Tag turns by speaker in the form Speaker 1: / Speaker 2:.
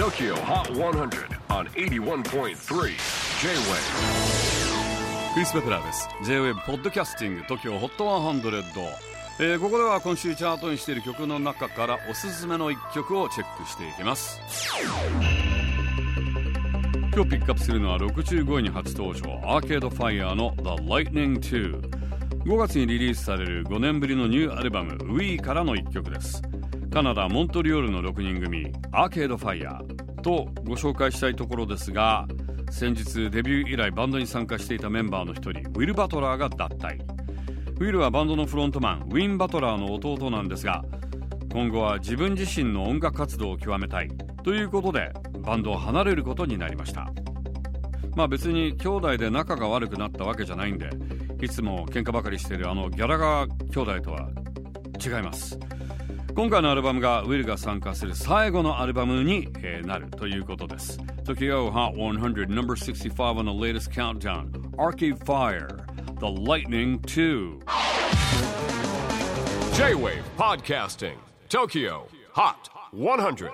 Speaker 1: TOKYO HOT 100 on 81.3 J-WAVE
Speaker 2: クリス・ベプラーです。J-WAVE ポッドキャスティング TOKYO HOT 100、えー、ここでは今週チャートにしている曲の中からおすすめの一曲をチェックしていきます。今日ピックアップするのは65位に初登場アーケードファイヤーの The Lightning 2 5月にリリースされる5年ぶりのニューアルバム We からの一曲です。カナダ・モントリオールの6人組アーケードファイヤー。とご紹介したいところですが先日デビュー以来バンドに参加していたメンバーの一人ウィル・バトラーが脱退。ウィルはバンドのフロントマンウィン・バトラーの弟なんですが今後は自分自身の音楽活動を極めたいということでバンドを離れることになりました。まあ別に兄弟で仲が悪くなったわけじゃないんでいつも喧嘩ばかりしているあのギャラガー兄弟とは違います。今回のアルバムがウィルが参加する最後のアルバムに、えー、なるということです Tokyo Hot 100 number 65 on the latest countdown Arcade Fire The Lightning 2
Speaker 1: J-WAVE PODCASTING TOKYO HOT 100